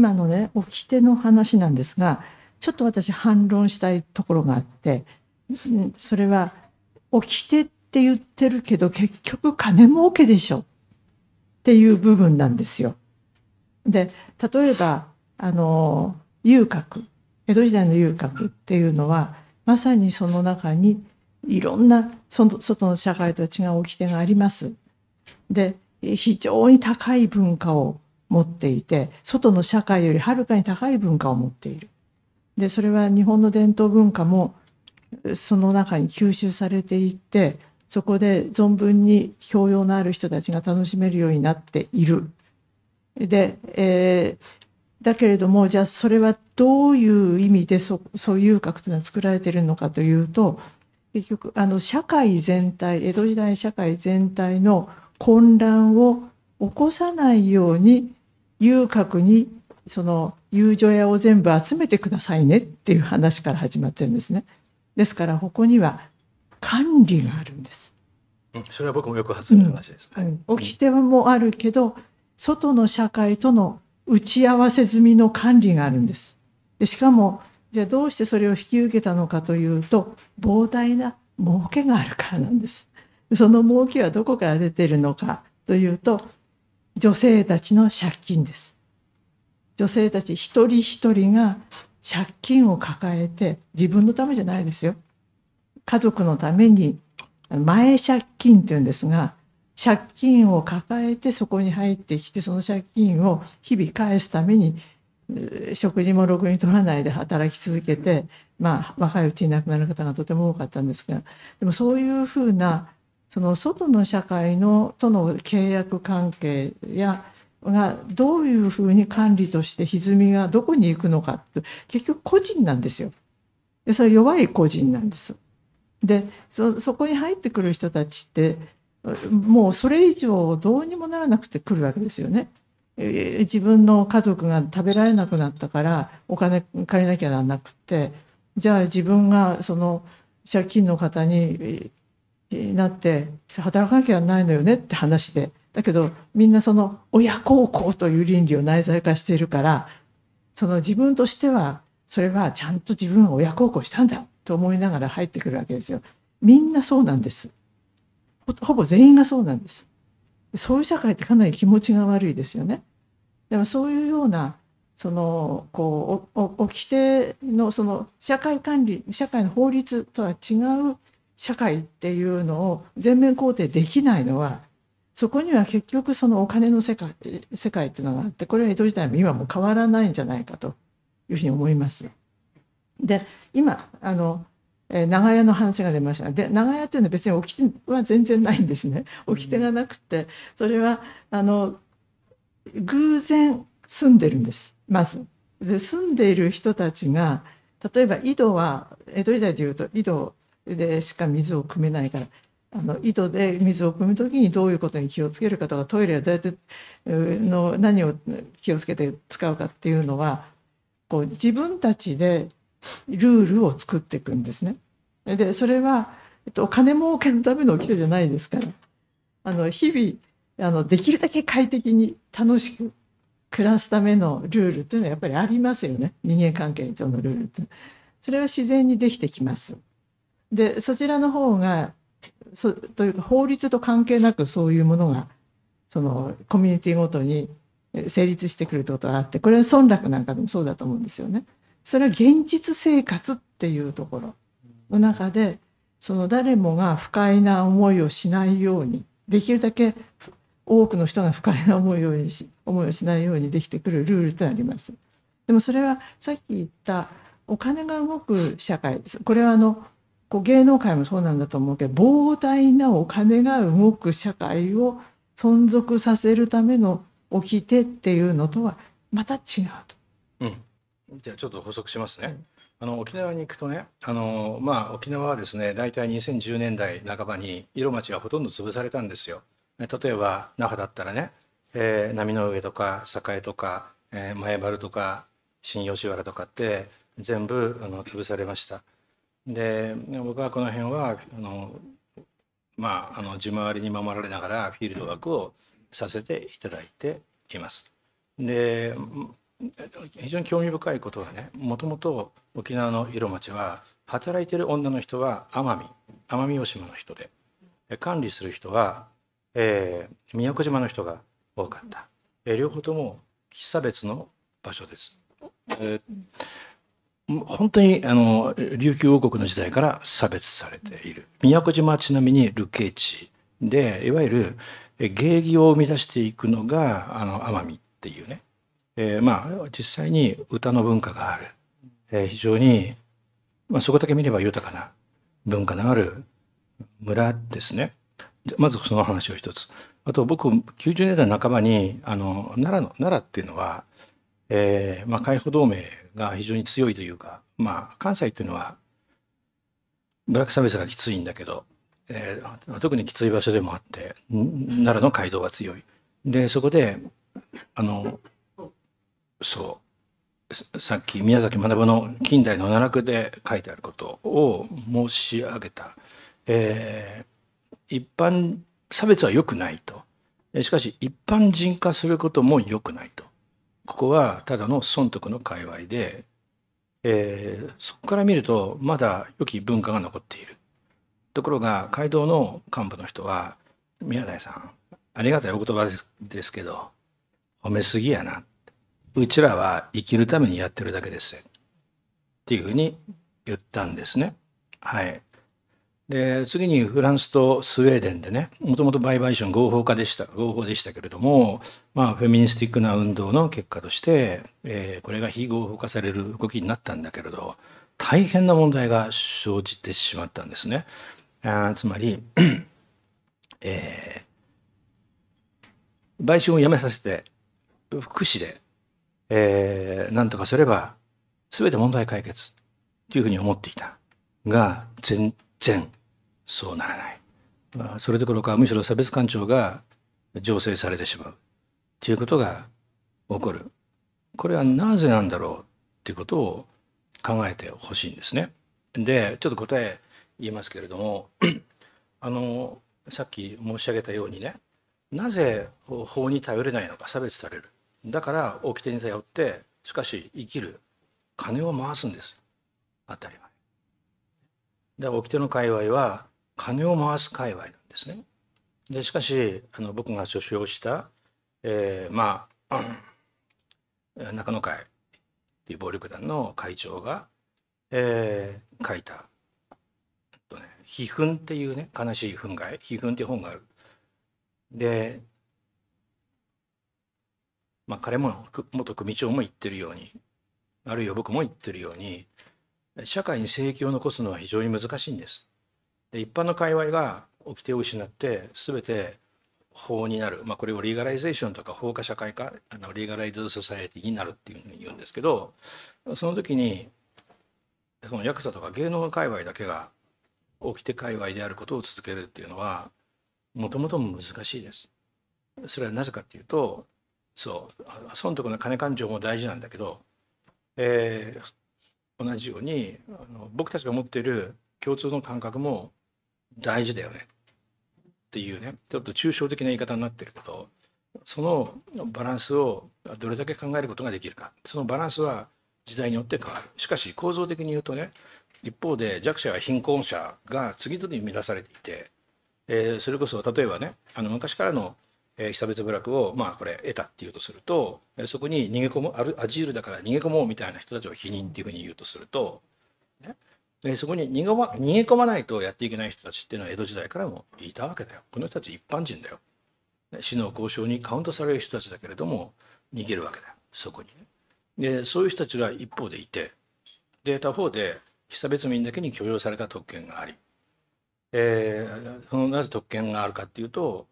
今のね掟の話なんですがちょっと私反論したいところがあってそれは掟って言ってるけど結局金儲けでしょっていう部分なんですよ。で例えばあの遊郭江戸時代の遊郭っていうのはまさにその中にいろんな外の社会とは違う掟があります。で非常に高い文化を持っていて外の社会よりはるかに高い文化を持っている。でそれは日本の伝統文化もその中に吸収されていってそこで存分に教養のある人たちが楽しめるようになっている。で、えー、だけれどもじゃあそれはどういう意味でそそういう格というのは作られてるのかというと結局あの社会全体江戸時代社会全体の混乱を起こさないように遊郭にその遊女屋を全部集めてくださいねっていう話から始まってるんですね。ですからここには管理があるんです。それは僕もよく発する話です、ね。うん、起きてもあるけど外の社会との打ち合わせ済みの管理があるんです。でしかもじゃあどうしてそれを引き受けたのかというと膨大な儲けがあるからなんです。その儲けはどこから出ているのかというと女性たちの借金です。女性たち一人一人が借金を抱えて自分のためじゃないですよ。家族のために前借金っていうんですが借金を抱えてそこに入ってきてその借金を日々返すために食事もろくに取らないで働き続けてまあ若いうちに亡くなる方がとても多かったんですがでもそういうふうなその外の社会のとの契約関係やがどういうふうに管理として歪みがどこに行くのかって結局個人なんですよ。でそれ弱い個人なんです。でそそこに入ってくる人たちってもうそれ以上どうにもならなくて来るわけですよね。自分の家族が食べられなくなったからお金借りなきゃならなくてじゃあ自分がその借金の方になって働かなきゃないのよねって話でだけどみんなその親孝行という倫理を内在化しているからその自分としてはそれはちゃんと自分は親孝行したんだと思いながら入ってくるわけですよ。みんなそうなんです。ほぼ全員がそうなんです。そういう社会ってかなり気持ちが悪いですよね。でもそういうようなそのこう掟のその社会管理社会の法律とは違う社会っていうのを全面肯定できないのはそこには結局そのお金の世界世界っていうのがあってこれは江戸時代も今も変わらないんじゃないかというふうに思います。で今あのえ長屋の話が出ましたで長屋っていうのは別に掟は全然ないんですね掟がなくてそれはあの偶然住んでるんですまず。で住んでいる人たちが例えば井戸は江戸時代でいうと井戸でしか水を汲めないからあの井戸で水を汲む時にどういうことに気をつけるかとかトイレはどうやっての何を気をつけて使うかっていうのはこう自分たちでルールを作っていくんですね。でそれは、えっと、金儲けのための掟じゃないですからあの日々あのできるだけ快適に楽しく暮らすためのルールっていうのはやっぱりありますよね人間関係上のルールってそれは自然にできてきます。でそちらの方がそというか法律と関係なくそういうものがそのコミュニティごとに成立してくるってことがあってこれは村落なんかでもそうだと思うんですよね。それは現実生活っていうところの中でその誰もが不快な思いをしないようにできるだけ多くの人が不快な思いをし思いをしないようにできてくるルールってあります。でもそれはさっき言ったお金が動く社会これはあのこう芸能界もそうなんだと思うけど膨大なお金が動く社会を存続させるための掟っていうのとはまた違うと。うん、じゃあちょっと補足しますね。あの沖縄に行くとねあの、まあ、沖縄はですね大体2010年代半ばに色町がほとんど潰されたんですよ。例えば那覇だったらね、えー、波の上とか栄とか、えー、前原とか新吉原とかって全部あの潰されました。で僕はこの辺はあのまああの地回りに守られながらフィールドワークをさせていただいています。で非常に興味深いことはねもともと沖縄の色町は働いてる女の人は奄美奄美大島の人で管理する人は、えー、宮古島の人が多かった、えー、両方とも被差別の場所です、えー、本当にあの琉球王国の時代から差別されている宮古島はちなみに流刑地でいわゆる芸妓を生み出していくのがあの奄美っていうね、えー、まあ実際に歌の文化がある、えー、非常に、まあ、そこだけ見れば豊かな文化のある村ですね。まずその話を一つ。あと僕90年代半ばにあの奈良の奈良っていうのは、えーまあ、海保同盟が非常に強いというか、まあ、関西っていうのはブラック差別がきついんだけど、えー、特にきつい場所でもあって奈良の街道は強い。でそこであのそうさっき宮崎学の近代の奈落で書いてあることを申し上げた、えー、一般差別は良くないと。しかし一般人化することも良くないと。ここはただの損得の界隈で、えー、そこから見るとまだ良き文化が残っているところが街道の幹部の人は宮台さんありがたいお言葉ですけど褒めすぎやなうちらは生きるためにやってるだけですっていうふうに言ったんですね。はい。で次にフランスとスウェーデンでねもともと売買春合法化でした合法でしたけれどもまあフェミニスティックな運動の結果として、えー、これが非合法化される動きになったんだけれど大変な問題が生じてしまったんですね。あつまり、えー、売春をやめさせて福祉でえー、なんとかすれば全て問題解決というふうに思っていたが全然そうならない、まあ、それどころかむしろ差別感情が醸成されてしまうということが起こる。これはなぜなんだろうっていうことを考えてほしいんですね。でちょっと答え言いますけれども あのさっき申し上げたようにねなぜ法に頼れないのか差別される。だから掟に頼ってしかし生きる金を回すんです。当たり前。で掟の界隈は金を回す界隈なんですねでしかしあの僕が所掌した、えー、まあ、うん、中野会っていう暴力団の会長が、えー、書いたとね「悲憤」っていうね悲しい憤慨「悲憤」っていう本があるでまあ、彼も元組長も言ってるようにあるいは僕も言ってるように社会に聖域を残すのは非常に難しいんです。で一般の界隈が掟を失って全て法になる、まあ、これを legalization とか法化社会化あの legalized society になるっていうふうに言うんですけどその時にそのヤクザとか芸能界隈だけが掟界隈であることを続けるっていうのはもともと難しいです。それはなぜかっていうとそう損得の金勘定も大事なんだけど、えー、同じようにあの僕たちが持っている共通の感覚も大事だよね。っていうね。ちょっと抽象的な言い方になってるけどそのバランスをどれだけ考えることができるか。そのバランスは時代によって変わる。しかし構造的に言うとね一方で弱者や貧困者が次々に乱されていて、えー、それこそ例えばねあの昔からの、被差別部落をまあこれ得たっていうとすると、そこに逃げ込むアジールだから逃げ込もうみたいな人たちを否認っていうふうに言うとすると、ね、でそこに逃げ逃げ込まないとやっていけない人たちっていうのは江戸時代からもいたわけだよ。この人たち一般人だよ。死の交渉にカウントされる人たちだけれども逃げるわけだよそこに、ね。でそういう人たちが一方でいてで他方で被差別民だけに許容された特権があり、えー、そのなぜ特権があるかっていうと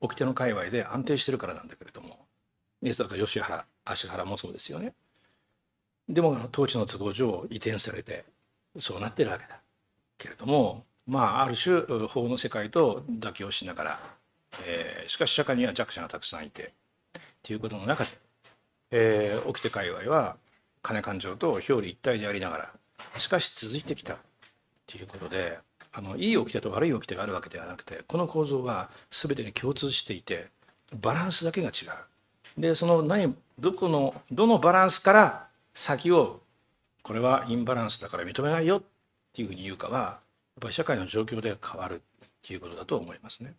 掟の界隈で安定してるからなんだけれどもイエスだと吉原芦原もそうですよねでも統治の都合上移転されてそうなってるわけだけれどもまあある種法の世界と妥協しながら、えー、しかし社会には弱者がたくさんいてっていうことの中で、えー、掟界隈は金勘定と表裏一体でありながらしかし続いてきたっていうことであのいい掟と悪い掟があるわけではなくてこの構造は全てに共通していてバランスだけが違う。でその何どこのどのバランスから先をこれはインバランスだから認めないよっていうふうに言うかはやっぱり社会の状況で変わるっていうことだと思いますね。